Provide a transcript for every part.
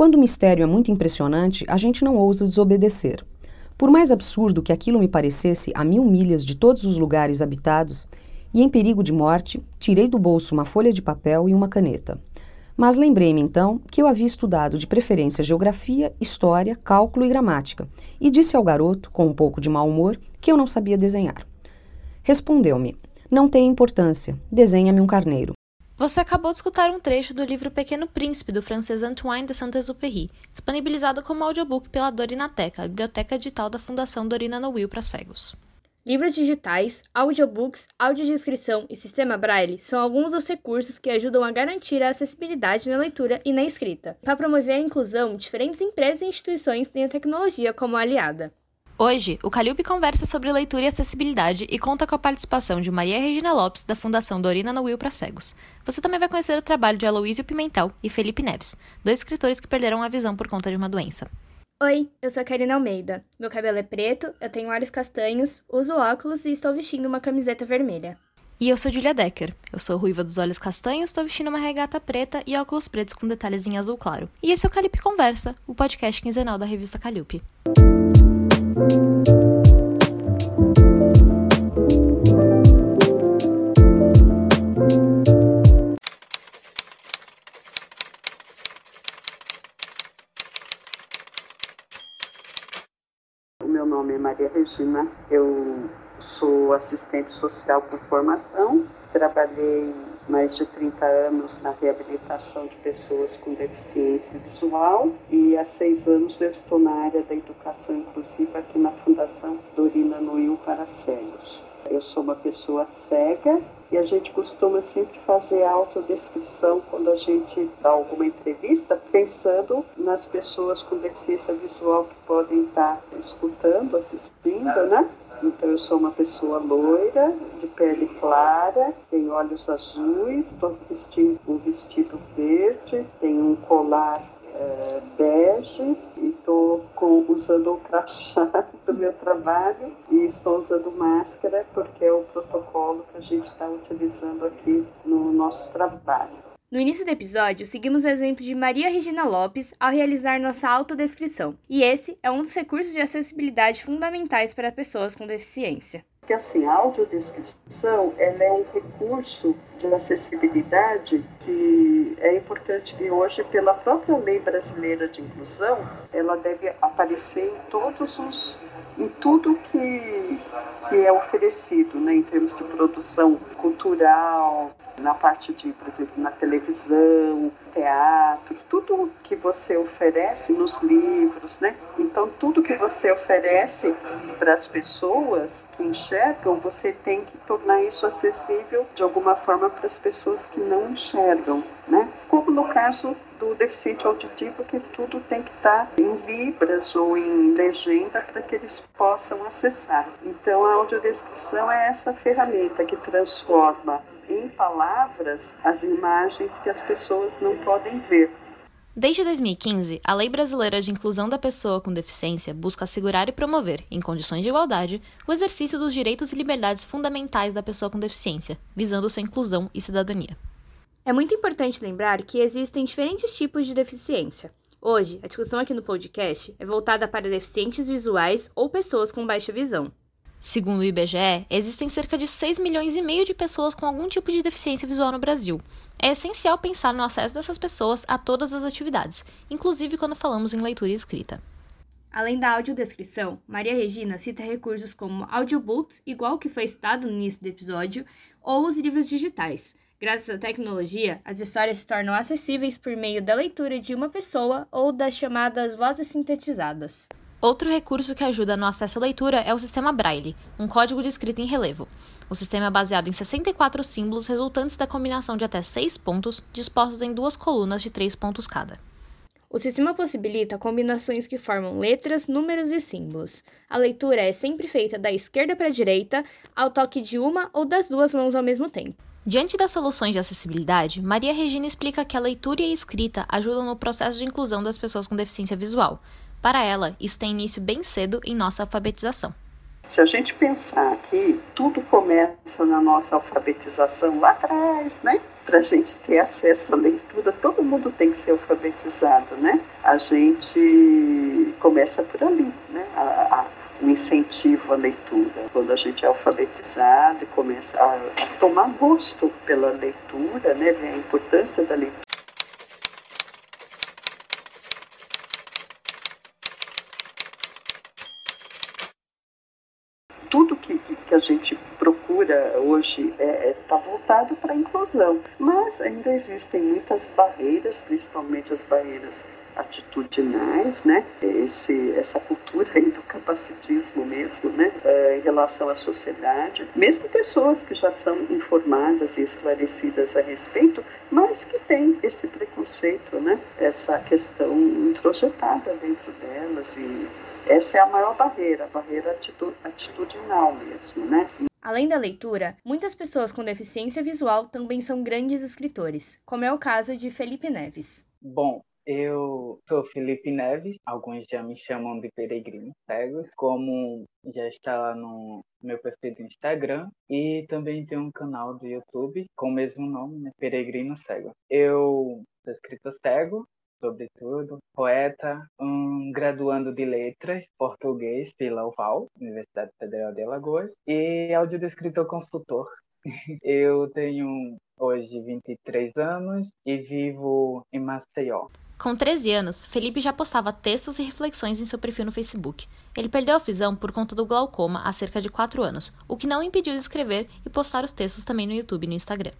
Quando o mistério é muito impressionante, a gente não ousa desobedecer. Por mais absurdo que aquilo me parecesse a mil milhas de todos os lugares habitados, e em perigo de morte, tirei do bolso uma folha de papel e uma caneta. Mas lembrei-me então que eu havia estudado de preferência geografia, história, cálculo e gramática, e disse ao garoto, com um pouco de mau humor, que eu não sabia desenhar. Respondeu-me: Não tem importância, desenha-me um carneiro. Você acabou de escutar um trecho do livro Pequeno Príncipe, do francês Antoine de Saint-Exupéry, disponibilizado como audiobook pela Dorinateca, a biblioteca digital da Fundação Dorina Noel para cegos. Livros digitais, audiobooks, audiodescrição e sistema Braille são alguns dos recursos que ajudam a garantir a acessibilidade na leitura e na escrita. Para promover a inclusão, diferentes empresas e instituições têm a tecnologia como aliada. Hoje, o Calliope conversa sobre leitura e acessibilidade e conta com a participação de Maria Regina Lopes, da Fundação Dorina Noel para Cegos. Você também vai conhecer o trabalho de Aloísio Pimentel e Felipe Neves, dois escritores que perderam a visão por conta de uma doença. Oi, eu sou a Karina Almeida. Meu cabelo é preto, eu tenho olhos castanhos, uso óculos e estou vestindo uma camiseta vermelha. E eu sou Julia Decker. Eu sou ruiva dos olhos castanhos, estou vestindo uma regata preta e óculos pretos com detalhes em azul claro. E esse é o Calipe Conversa, o podcast quinzenal da revista Calipe. Meu nome é Maria Regina, eu sou assistente social por formação, trabalhei mais de 30 anos na reabilitação de pessoas com deficiência visual e há seis anos eu estou na área da educação inclusiva aqui na Fundação Dorina Noil para Cegos. Eu sou uma pessoa cega e a gente costuma sempre fazer autodescrição quando a gente dá alguma entrevista, pensando nas pessoas com deficiência visual que podem estar escutando, assistindo, né? Então, eu sou uma pessoa loira, de pele clara, tenho olhos azuis, estou vestindo um vestido verde, tenho um colar é, bege e estou usando o crachá do meu trabalho e estou usando máscara porque é o protocolo que a gente está utilizando aqui no nosso trabalho. No início do episódio, seguimos o exemplo de Maria Regina Lopes ao realizar nossa autodescrição, e esse é um dos recursos de acessibilidade fundamentais para pessoas com deficiência. Porque assim, a audiodescrição ela é um recurso de acessibilidade que é importante e hoje pela própria lei brasileira de inclusão, ela deve aparecer em todos os em tudo que, que é oferecido, né, em termos de produção cultural, na parte de, por exemplo, na televisão, teatro, tudo que você oferece nos livros, né? Então, tudo que você oferece para as pessoas que enxergam, você tem que tornar isso acessível de alguma forma para as pessoas que não enxergam, né? Como no caso do deficiente auditivo, que tudo tem que estar em libras ou em legenda para que eles possam acessar. Então, a audiodescrição é essa ferramenta que transforma em palavras as imagens que as pessoas não podem ver. Desde 2015, a Lei Brasileira de Inclusão da Pessoa com Deficiência busca assegurar e promover, em condições de igualdade, o exercício dos direitos e liberdades fundamentais da pessoa com deficiência, visando sua inclusão e cidadania. É muito importante lembrar que existem diferentes tipos de deficiência. Hoje, a discussão aqui no podcast é voltada para deficientes visuais ou pessoas com baixa visão. Segundo o IBGE, existem cerca de 6 milhões e meio de pessoas com algum tipo de deficiência visual no Brasil. É essencial pensar no acesso dessas pessoas a todas as atividades, inclusive quando falamos em leitura e escrita. Além da audiodescrição, Maria Regina cita recursos como audiobooks, igual que foi citado no início do episódio, ou os livros digitais. Graças à tecnologia, as histórias se tornam acessíveis por meio da leitura de uma pessoa ou das chamadas vozes sintetizadas. Outro recurso que ajuda no acesso à leitura é o sistema Braille, um código de escrita em relevo. O sistema é baseado em 64 símbolos resultantes da combinação de até seis pontos, dispostos em duas colunas de três pontos cada. O sistema possibilita combinações que formam letras, números e símbolos. A leitura é sempre feita da esquerda para a direita, ao toque de uma ou das duas mãos ao mesmo tempo. Diante das soluções de acessibilidade, Maria Regina explica que a leitura e a escrita ajudam no processo de inclusão das pessoas com deficiência visual, para ela, isso tem início bem cedo em nossa alfabetização. Se a gente pensar que tudo começa na nossa alfabetização lá atrás, né? Para a gente ter acesso à leitura, todo mundo tem que ser alfabetizado, né? A gente começa por ali, né? A, a, o incentivo à leitura. Quando a gente é alfabetizado e começa a, a tomar gosto pela leitura, né? Vê a importância da leitura tudo que, que a gente procura hoje está é, é, tá voltado para a inclusão, mas ainda existem muitas barreiras, principalmente as barreiras atitudinais, né? Esse, essa cultura aí do capacitismo mesmo, né? É, em relação à sociedade, mesmo pessoas que já são informadas e esclarecidas a respeito, mas que têm esse preconceito, né? Essa questão introjetada dentro delas e essa é a maior barreira, a barreira atitudinal mesmo, né? Além da leitura, muitas pessoas com deficiência visual também são grandes escritores, como é o caso de Felipe Neves. Bom, eu sou Felipe Neves, alguns já me chamam de Peregrino Cego, como já está lá no meu perfil do Instagram e também tem um canal do YouTube com o mesmo nome, né? Peregrino Cego. Eu sou escritor cego, sobretudo, poeta, um graduando de letras, português pela UFAL, Universidade Federal de Alagoas, e audiodescritor consultor. Eu tenho hoje 23 anos e vivo em Maceió. Com 13 anos, Felipe já postava textos e reflexões em seu perfil no Facebook. Ele perdeu a visão por conta do glaucoma há cerca de 4 anos, o que não impediu de escrever e postar os textos também no YouTube e no Instagram.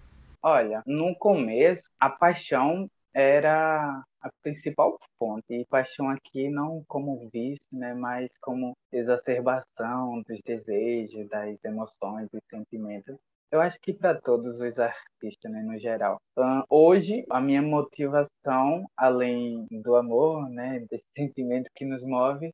Olha, no começo, a paixão era a principal fonte. E paixão aqui não como vício, né, mas como exacerbação dos desejos, das emoções, dos sentimentos. Eu acho que para todos os artistas, né, no geral. Hoje, a minha motivação, além do amor, né, desse sentimento que nos move,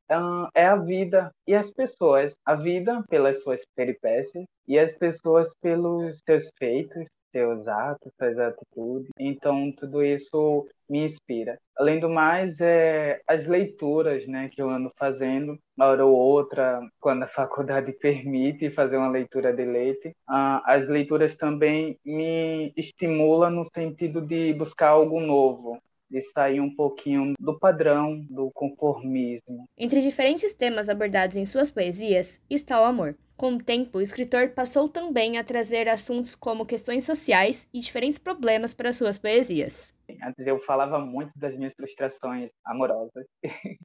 é a vida e as pessoas. A vida pelas suas peripécias e as pessoas pelos seus feitos, seus atos, suas atitudes. Então, tudo isso me inspira. Além do mais, é, as leituras né, que eu ando fazendo, uma hora ou outra, quando a faculdade permite fazer uma leitura de leite, ah, as leituras também me estimulam no sentido de buscar algo novo, de sair um pouquinho do padrão, do conformismo. Entre diferentes temas abordados em suas poesias está o amor. Com o tempo, o escritor passou também a trazer assuntos como questões sociais e diferentes problemas para suas poesias. Antes eu falava muito das minhas frustrações amorosas.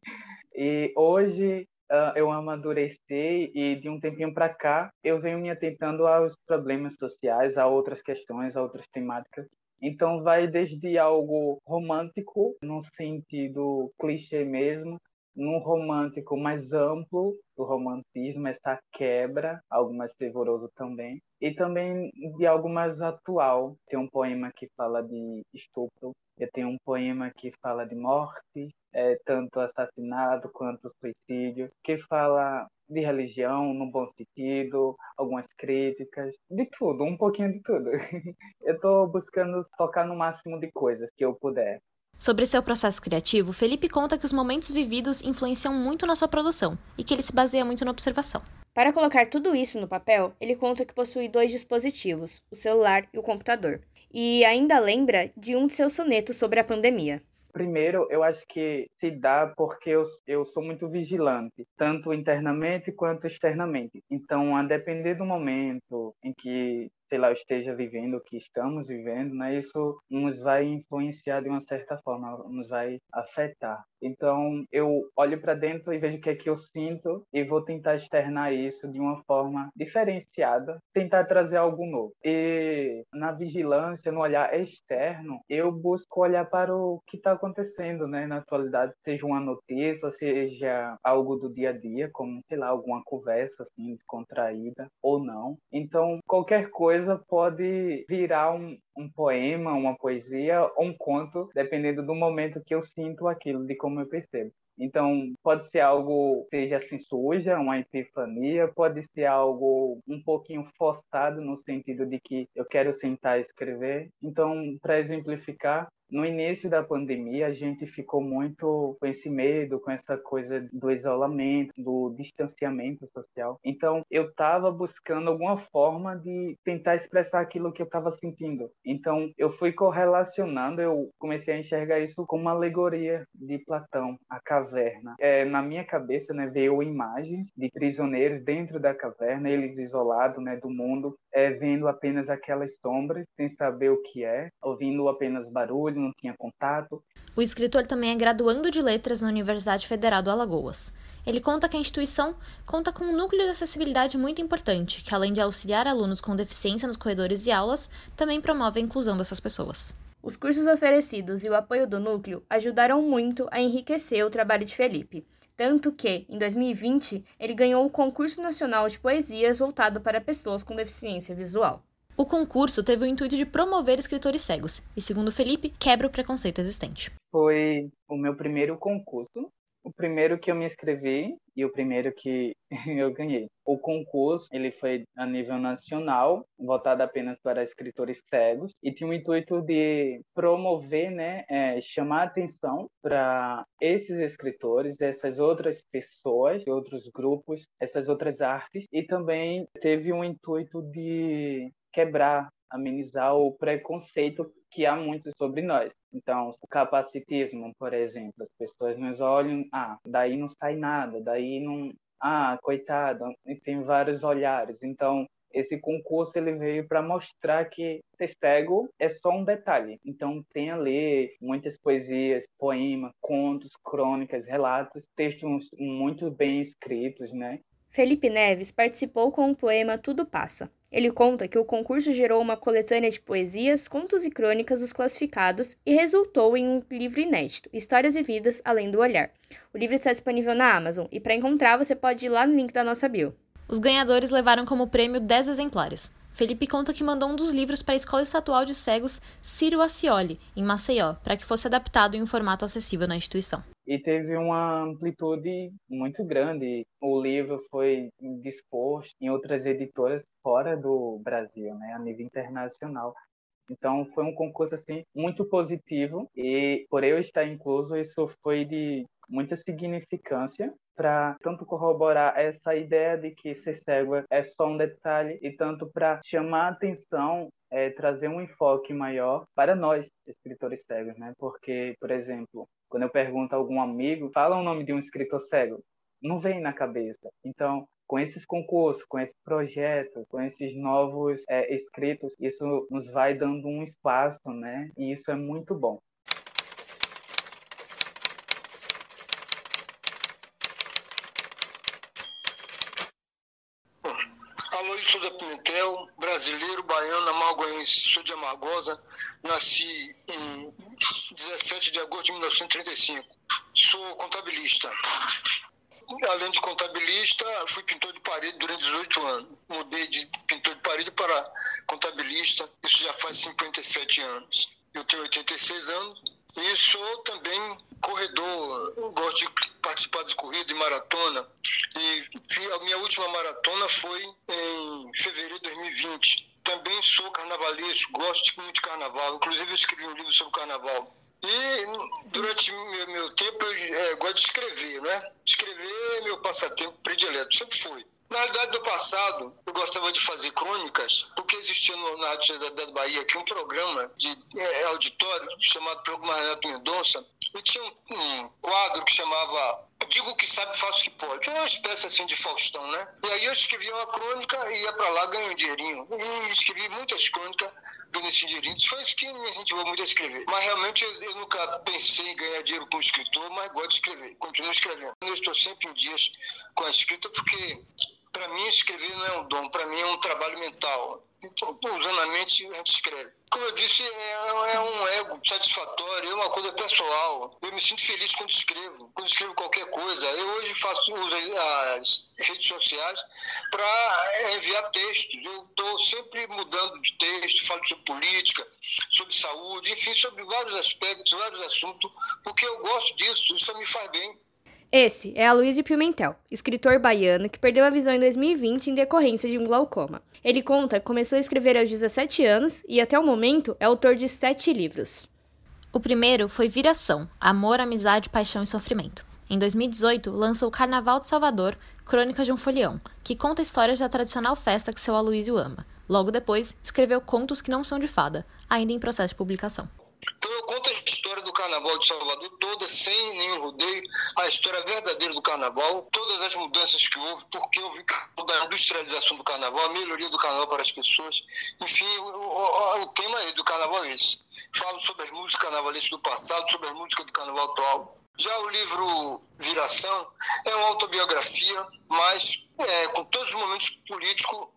e hoje uh, eu amadureci e de um tempinho para cá eu venho me atentando aos problemas sociais, a outras questões, a outras temáticas. Então vai desde algo romântico, no sentido clichê mesmo, num romântico mais amplo do romantismo, essa quebra, algo mais fervoroso também, e também de algo mais atual. Tem um poema que fala de estupro, eu tenho um poema que fala de morte, é, tanto assassinato quanto suicídio, que fala de religião no bom sentido, algumas críticas, de tudo, um pouquinho de tudo. eu estou buscando tocar no máximo de coisas que eu puder. Sobre seu processo criativo, Felipe conta que os momentos vividos influenciam muito na sua produção e que ele se baseia muito na observação. Para colocar tudo isso no papel, ele conta que possui dois dispositivos, o celular e o computador. E ainda lembra de um de seus sonetos sobre a pandemia. Primeiro, eu acho que se dá porque eu, eu sou muito vigilante, tanto internamente quanto externamente. Então, a depender do momento em que sei lá, esteja vivendo o que estamos vivendo, né, isso nos vai influenciar de uma certa forma, nos vai afetar. Então, eu olho para dentro e vejo o que é que eu sinto e vou tentar externar isso de uma forma diferenciada, tentar trazer algo novo. E na vigilância, no olhar externo, eu busco olhar para o que está acontecendo, né, na atualidade, seja uma notícia, seja algo do dia a dia, como, sei lá, alguma conversa assim descontraída ou não. Então, qualquer coisa pode virar um, um poema, uma poesia ou um conto, dependendo do momento que eu sinto aquilo, de como eu percebo. Então, pode ser algo, seja assim, suja, uma epifania, pode ser algo um pouquinho forçado, no sentido de que eu quero sentar e escrever. Então, para exemplificar, no início da pandemia, a gente ficou muito com esse medo, com essa coisa do isolamento, do distanciamento social. Então, eu estava buscando alguma forma de tentar expressar aquilo que eu estava sentindo. Então, eu fui correlacionando, eu comecei a enxergar isso como uma alegoria de Platão, a caverna. É, na minha cabeça, né, veio imagens de prisioneiros dentro da caverna, eles isolados, né, do mundo, é, vendo apenas aquelas sombras, sem saber o que é, ouvindo apenas barulho, não tinha contato. O escritor também é graduando de letras na Universidade Federal do Alagoas. Ele conta que a instituição conta com um núcleo de acessibilidade muito importante, que além de auxiliar alunos com deficiência nos corredores e aulas, também promove a inclusão dessas pessoas. Os cursos oferecidos e o apoio do núcleo ajudaram muito a enriquecer o trabalho de Felipe, tanto que, em 2020, ele ganhou o Concurso Nacional de Poesias voltado para pessoas com deficiência visual. O concurso teve o intuito de promover escritores cegos e, segundo Felipe, quebra o preconceito existente. Foi o meu primeiro concurso o primeiro que eu me inscrevi e o primeiro que eu ganhei. O concurso ele foi a nível nacional, voltado apenas para escritores cegos e tinha o intuito de promover, né, é, chamar atenção para esses escritores, essas outras pessoas, outros grupos, essas outras artes e também teve um intuito de quebrar amenizar o preconceito que há muito sobre nós. Então, o capacitismo, por exemplo, as pessoas nos olham, ah, daí não sai nada, daí não, ah, coitado, e tem vários olhares. Então, esse concurso ele veio para mostrar que ser cego é só um detalhe. Então tem a ler muitas poesias, poemas, contos, crônicas, relatos, textos muito bem escritos, né? Felipe Neves participou com o poema Tudo Passa. Ele conta que o concurso gerou uma coletânea de poesias, contos e crônicas dos classificados e resultou em um livro inédito, Histórias e Vidas Além do Olhar. O livro está disponível na Amazon e para encontrar você pode ir lá no link da nossa bio. Os ganhadores levaram como prêmio 10 exemplares. Felipe conta que mandou um dos livros para a Escola Estatual de Cegos Ciro Acioli, em Maceió, para que fosse adaptado em um formato acessível na instituição e teve uma amplitude muito grande. O livro foi disposto em outras editoras fora do Brasil, né, a nível internacional. Então foi um concurso assim muito positivo e por eu estar incluso isso foi de muita significância para tanto corroborar essa ideia de que ser cego é só um detalhe e tanto para chamar a atenção é, trazer um enfoque maior para nós escritores cegos, né? Porque, por exemplo, quando eu pergunto a algum amigo, fala o nome de um escritor cego, não vem na cabeça. Então, com esses concursos, com esse projeto, com esses novos é, escritos, isso nos vai dando um espaço, né? E isso é muito bom. Aloysio da Pimentel, brasileiro, baiano, amalgoense, sou de Amargosa, nasci em 17 de agosto de 1935. Sou contabilista. Além de contabilista, fui pintor de parede durante 18 anos. Mudei de pintor de parede para contabilista, isso já faz 57 anos. Eu tenho 86 anos e sou também corredor, gosto de participar de corrida e maratona. E a minha última maratona foi em fevereiro de 2020. Também sou carnavalesco, gosto muito de carnaval. Inclusive, eu escrevi um livro sobre carnaval. E durante meu, meu tempo eu é, gosto de escrever, né? Escrever é meu passatempo predileto, sempre foi. Na realidade, no passado, eu gostava de fazer crônicas, porque existia no, na Rádio da Bahia aqui um programa de é, auditório chamado Programa Renato Mendonça, e tinha um, um quadro que chamava Digo que sabe, faço que pode. É uma espécie assim de Faustão, né? E aí eu escrevia uma crônica e ia para lá ganhando um dinheirinho. E escrevi muitas crônicas ganhando dinheirinho. Foi isso que me incentivou muito a escrever. Mas realmente eu, eu, nunca pensei em ganhar dinheiro como escritor, mas gosto de escrever. Continuo escrevendo. Eu estou sempre em dias com a escrita porque para mim escrever não é um dom, para mim é um trabalho mental. Então, usando a mente, a gente escreve. Como eu disse, é, é, um ego satisfatório, é uma coisa pessoal. Eu me sinto feliz quando escrevo, quando escrevo qualquer coisa. Eu hoje faço uso as redes sociais para enviar textos. Eu estou sempre mudando de texto, falo sobre política, sobre saúde, enfim, sobre vários aspectos, vários assuntos, porque eu gosto disso, isso me faz bem. Esse é Aloysio Pimentel, escritor baiano que perdeu a visão em 2020 em decorrência de um glaucoma. Ele conta que começou a escrever aos 17 anos e, até o momento, é autor de sete livros. O primeiro foi Viração: Amor, Amizade, Paixão e Sofrimento. Em 2018, lançou Carnaval de Salvador, Crônica de um Folião, que conta histórias da tradicional festa que seu Aloísio ama. Logo depois, escreveu Contos que Não São de Fada, ainda em processo de publicação. Conto a história do Carnaval de Salvador toda, sem nenhum rodeio, a história verdadeira do Carnaval, todas as mudanças que houve, porque houve a industrialização do Carnaval, a melhoria do Carnaval para as pessoas. Enfim, o, o, o tema do Carnaval é esse. Falo sobre as músicas carnavalistas do passado, sobre as músicas do Carnaval atual. Já o livro Viração é uma autobiografia, mas é, com todos os momentos políticos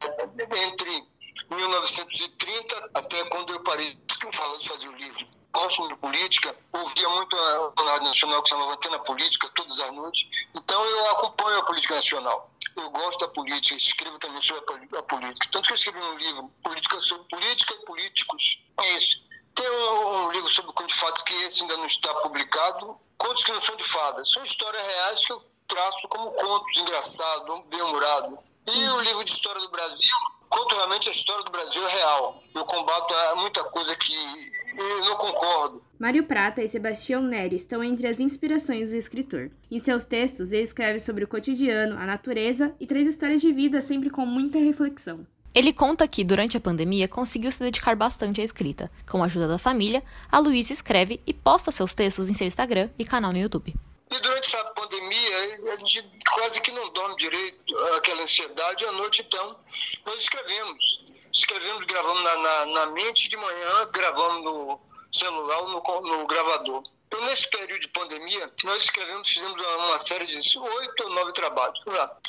entre 1930 até quando eu parei falando de fazer o livro. Gosto de política, ouvia muito a Rádio Nacional que chamava Antena Política todas as noites, então eu acompanho a política nacional. Eu gosto da política, escrevo também sobre a política. Tanto que eu escrevi um livro, Política sobre Política e Políticos. É isso. Tem um, um, livro sobre conto de fadas que esse ainda não está publicado. Contos que não são de fadas. São histórias reais que eu traço como contos engraçados, bem-humorados. E o livro de história do Brasil, conto realmente a história do Brasil real. Eu combato muita coisa que eu não concordo. Mário Prata e Sebastião Neri estão entre as inspirações do escritor. Em seus textos, ele escreve sobre o cotidiano, a natureza e traz histórias de vida sempre com muita reflexão. Ele conta que, durante a pandemia, conseguiu se dedicar bastante à escrita. Com a ajuda da família, a Luísa escreve e posta seus textos em seu Instagram e canal no YouTube. E durante essa pandemia, a gente quase que não dorme direito, aquela ansiedade. À noite, então, nós escrevemos. Escrevemos, gravamos na, na, na mente, de manhã gravamos no celular ou no, no gravador. Então, nesse período de pandemia, nós escrevemos, fizemos uma série de oito ou nove trabalhos.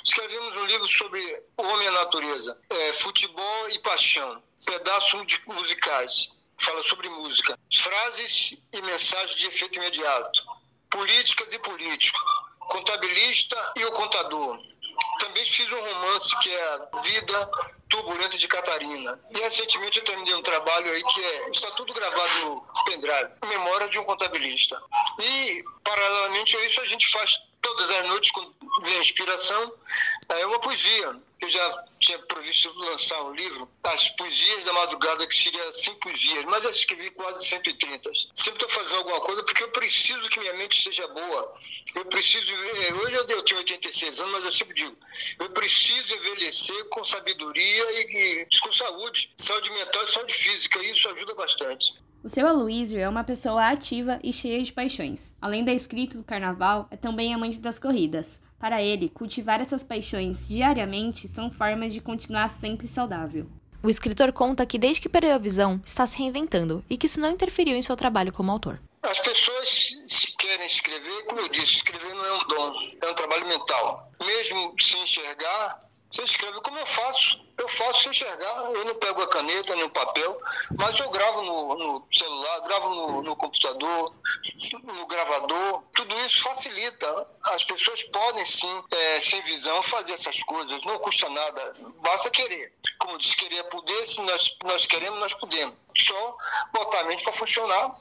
Escrevemos um livro sobre o homem e a natureza, é, futebol e paixão, pedaços musicais, fala sobre música, frases e mensagens de efeito imediato, políticas e políticos, contabilista e o contador, também fiz um romance que é a Vida Turbulenta de Catarina. E recentemente eu terminei um trabalho aí que é, está tudo gravado no pendrive, Memória de um Contabilista. E, paralelamente a isso, a gente faz todas as noites, quando vem a inspiração, é uma poesia. Eu já tinha previsto lançar um livro, As Poesias da Madrugada, que seria 100 poesias, mas eu escrevi quase 130. Sempre estou fazendo alguma coisa porque eu preciso que minha mente seja boa. Eu preciso. Hoje eu tenho 86 anos, mas eu sempre digo: eu preciso envelhecer com sabedoria e, e com saúde, saúde mental e saúde física, e isso ajuda bastante. O seu Aloísio é uma pessoa ativa e cheia de paixões. Além da escrita do carnaval, é também amante das corridas. Para ele, cultivar essas paixões diariamente são formas de continuar sempre saudável. O escritor conta que desde que perdeu a visão, está se reinventando e que isso não interferiu em seu trabalho como autor. As pessoas se querem escrever, como eu disse, escrever não é um dom, é um trabalho mental. Mesmo sem enxergar, você escreve como eu faço. Eu faço sem enxergar. Eu não pego a caneta nem o papel, mas eu gravo no, no celular, gravo no, no, computador, no gravador. Tudo isso facilita. As pessoas podem sim, é, sem visão, fazer essas coisas. Não custa nada. Basta querer. Como disse, querer é poder. Se nós, nós queremos, nós podemos. Só botar a mente para funcionar.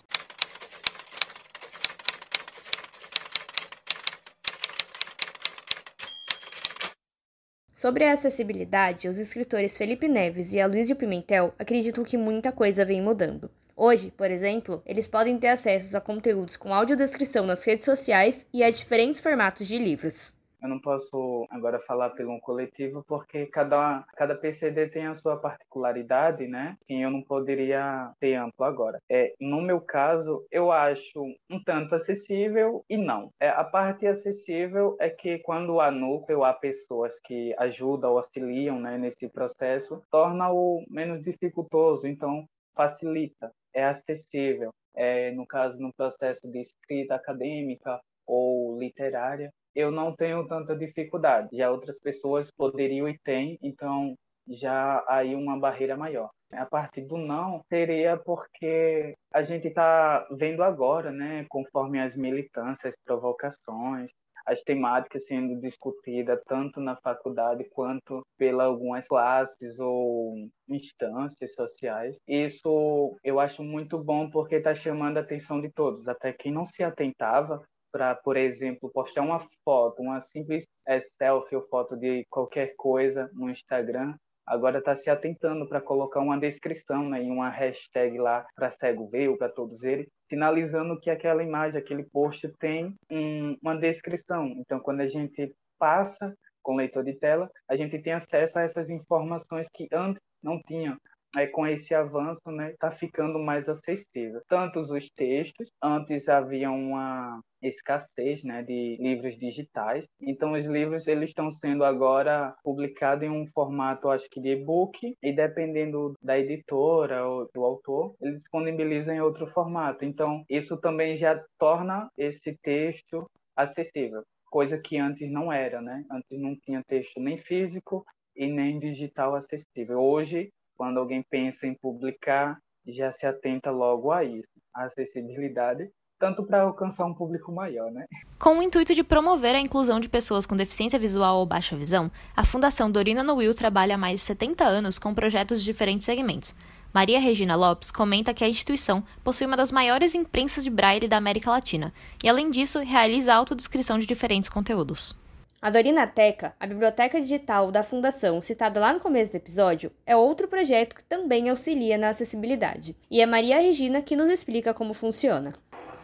Sobre a acessibilidade, os escritores Felipe Neves e Aloysio Pimentel acreditam que muita coisa vem mudando. Hoje, por exemplo, eles podem ter acesso a conteúdos com audiodescrição nas redes sociais e a diferentes formatos de livros. Eu não posso agora falar pelo coletivo porque cada, cada PCD tem a sua particularidade, né? Que eu não poderia ter amplo agora. É, no meu caso, eu acho um tanto acessível e não. É, a parte acessível é que quando há núcleo, há pessoas que ajudam auxiliam né, nesse processo, torna-o menos dificultoso, então facilita, é acessível. É, no caso, no processo de escrita acadêmica ou literária, eu não tenho tanta dificuldade. Já outras pessoas poderiam e têm, então já aí uma barreira maior. A parte do não seria porque a gente está vendo agora, né, conforme as militâncias, provocações, as temáticas sendo discutidas tanto na faculdade quanto pela algumas classes ou instâncias sociais. Isso eu acho muito bom porque está chamando a atenção de todos, até quem não se atentava para, por exemplo, postar uma foto, uma simples é, selfie ou foto de qualquer coisa no Instagram, agora está se atentando para colocar uma descrição né, e uma hashtag lá para cego ver ou para todos eles, sinalizando que aquela imagem, aquele post tem um, uma descrição. Então, quando a gente passa com leitor de tela, a gente tem acesso a essas informações que antes não tinha é, com esse avanço, né, está ficando mais acessível. Tanto os textos, antes havia uma escassez, né, de livros digitais. Então os livros eles estão sendo agora publicados em um formato, acho que de e-book e dependendo da editora ou do autor, eles disponibilizam em outro formato. Então isso também já torna esse texto acessível, coisa que antes não era, né? Antes não tinha texto nem físico e nem digital acessível. Hoje quando alguém pensa em publicar, já se atenta logo a isso, a acessibilidade, tanto para alcançar um público maior, né? Com o intuito de promover a inclusão de pessoas com deficiência visual ou baixa visão, a Fundação Dorina Noel trabalha há mais de 70 anos com projetos de diferentes segmentos. Maria Regina Lopes comenta que a instituição possui uma das maiores imprensas de braille da América Latina e, além disso, realiza autodescrição de diferentes conteúdos. A Dorinateca, a biblioteca digital da Fundação, citada lá no começo do episódio, é outro projeto que também auxilia na acessibilidade. E é Maria Regina que nos explica como funciona.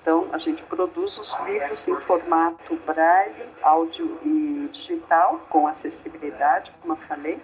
Então, a gente produz os livros em formato braille, áudio e digital, com acessibilidade, como eu falei,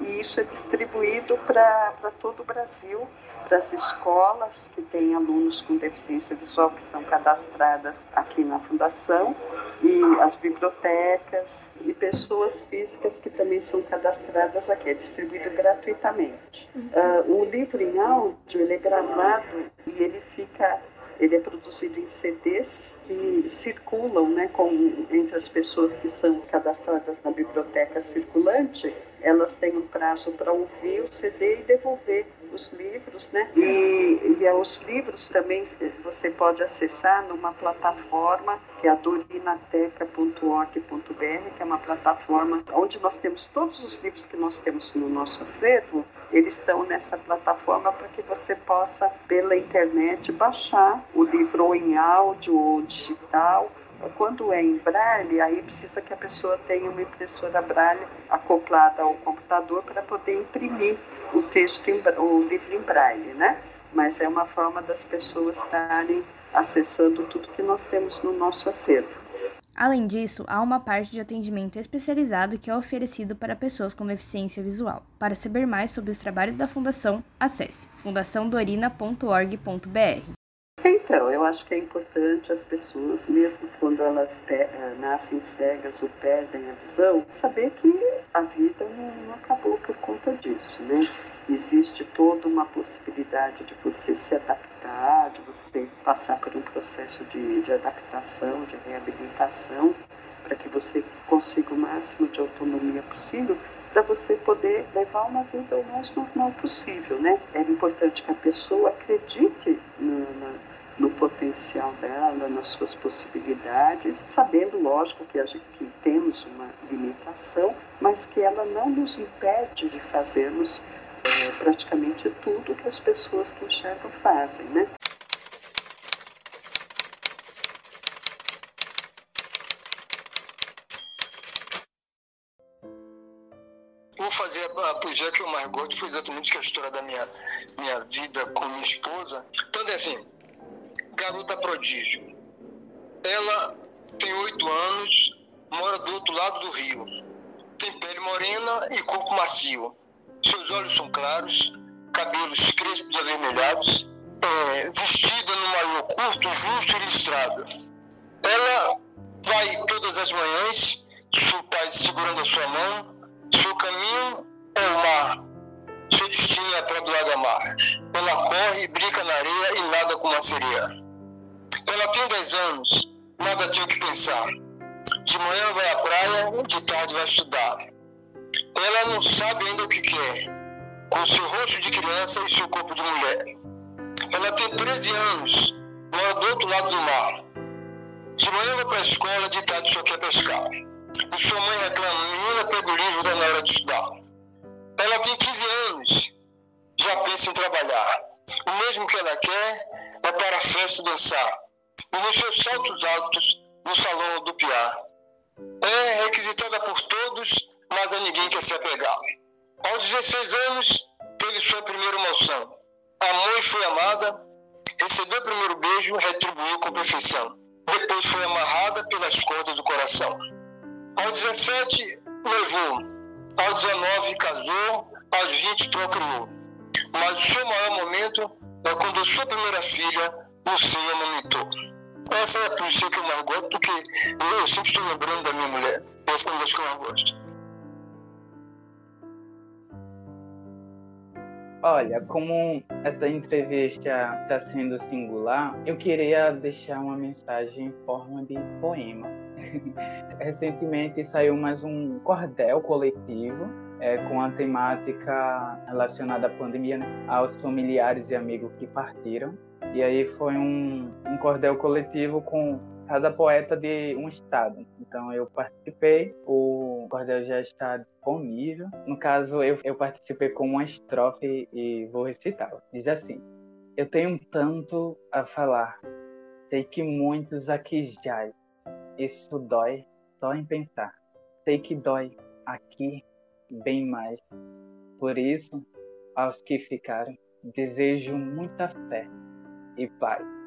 e isso é distribuído para todo o Brasil, para as escolas que têm alunos com deficiência visual que são cadastradas aqui na Fundação e as bibliotecas e pessoas físicas que também são cadastradas aqui. É distribuído gratuitamente. Uh, o livro em áudio ele é gravado e ele fica ele é produzido em CDs que circulam né, com, entre as pessoas que são cadastradas na biblioteca circulante. Elas têm um prazo para ouvir o CD e devolver os livros, né? E, e os livros também você pode acessar numa plataforma que é a dorinateca.org.br, que é uma plataforma onde nós temos todos os livros que nós temos no nosso acervo, eles estão nessa plataforma para que você possa, pela internet, baixar o livro ou em áudio ou digital quando é em braille, aí precisa que a pessoa tenha uma impressora braille acoplada ao computador para poder imprimir o texto, em, o livro em braille, né? Mas é uma forma das pessoas estarem acessando tudo que nós temos no nosso acervo. Além disso, há uma parte de atendimento especializado que é oferecido para pessoas com deficiência visual. Para saber mais sobre os trabalhos da Fundação, acesse fundaçãodorina.org.br. Então, eu acho que é importante as pessoas, mesmo quando elas eh, nascem cegas ou perdem a visão, saber que a vida não, acabou por conta disso, né? Existe toda uma possibilidade de você se adaptar, de você passar por um processo de, de adaptação, de reabilitação, para que você consiga o máximo de autonomia possível, para você poder levar uma vida o mais normal possível, né? É importante que a pessoa acredite na, no potencial dela, nas suas possibilidades, sabendo, lógico, que, a gente, que temos uma limitação, mas que ela não nos impede de fazermos é, praticamente tudo que as pessoas que enxergam fazem, né? Vou fazer a projeto que eu mais gosto, foi exatamente a história da minha, minha vida com minha esposa. Então, é assim, garota prodígio. Ela tem oito anos, mora do outro lado do rio. Tem pele morena e corpo macio. Seus olhos são claros, cabelos crespos avermelhados, é, vestida num maiô curto, justo e listrado. Ela vai todas as manhãs, seu pai segurando a sua mão. Seu caminho é o mar, seu destino é para do lado mar. Ela corre, brinca na areia e nada com uma sereia. Ela tem 10 anos, nada tem o que pensar. De manhã vai à praia, de tarde vai estudar. Ela não sabe ainda o que quer, com seu rosto de criança e seu corpo de mulher. Ela tem 13 anos, mora do outro lado do mar. De manhã vai para a escola, de tarde só quer pescar. E sua mãe reclama: menina, pega o livro, está na hora de estudar. Ela tem 15 anos, já pensa em trabalhar. O mesmo que ela quer é para a festa dançar e nos seus saltos altos no salão do Piá. É requisitada por todos, mas a ninguém quer se apegar. Aos 16 anos, teve sua primeira emoção. Amou e foi amada, recebeu o primeiro beijo, retribuiu com perfeição. Depois foi amarrada pelas cordas do coração. Aos 17, levou. Aos 19, casou. Aos 20, procriou. Mas o seu maior momento é quando sua primeira filha, Senhor amamentou. Essa é a polícia que eu mais gosto, porque eu sempre estou lembrando da minha mulher. Essa é uma das que eu mais gosto. Olha, como essa entrevista está sendo singular, eu queria deixar uma mensagem em forma de poema. Recentemente saiu mais um cordel coletivo é, com a temática relacionada à pandemia, né? aos familiares e amigos que partiram. E aí foi um, um cordel coletivo com cada poeta de um estado. Então eu participei, o cordel já está disponível. No caso, eu, eu participei com uma estrofe e vou recitá-la. Diz assim: Eu tenho tanto a falar, sei que muitos aqui já. Isso dói só em pensar. Sei que dói aqui bem mais. Por isso, aos que ficaram, desejo muita fé e paz.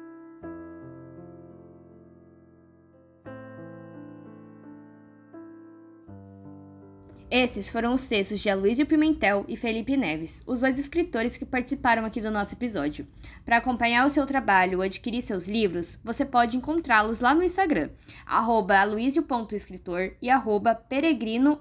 Esses foram os textos de Aloysio Pimentel e Felipe Neves, os dois escritores que participaram aqui do nosso episódio. Para acompanhar o seu trabalho ou adquirir seus livros, você pode encontrá-los lá no Instagram, aloysio.escritor e peregrino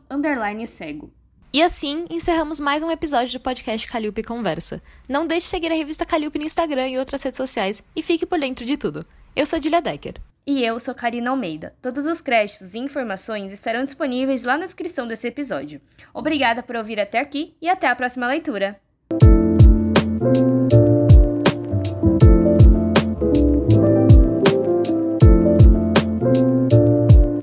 cego. E assim encerramos mais um episódio do podcast Calilpe Conversa. Não deixe de seguir a revista Calilpe no Instagram e outras redes sociais e fique por dentro de tudo. Eu sou Julia Decker. E eu sou Karina Almeida. Todos os créditos e informações estarão disponíveis lá na descrição desse episódio. Obrigada por ouvir até aqui e até a próxima leitura!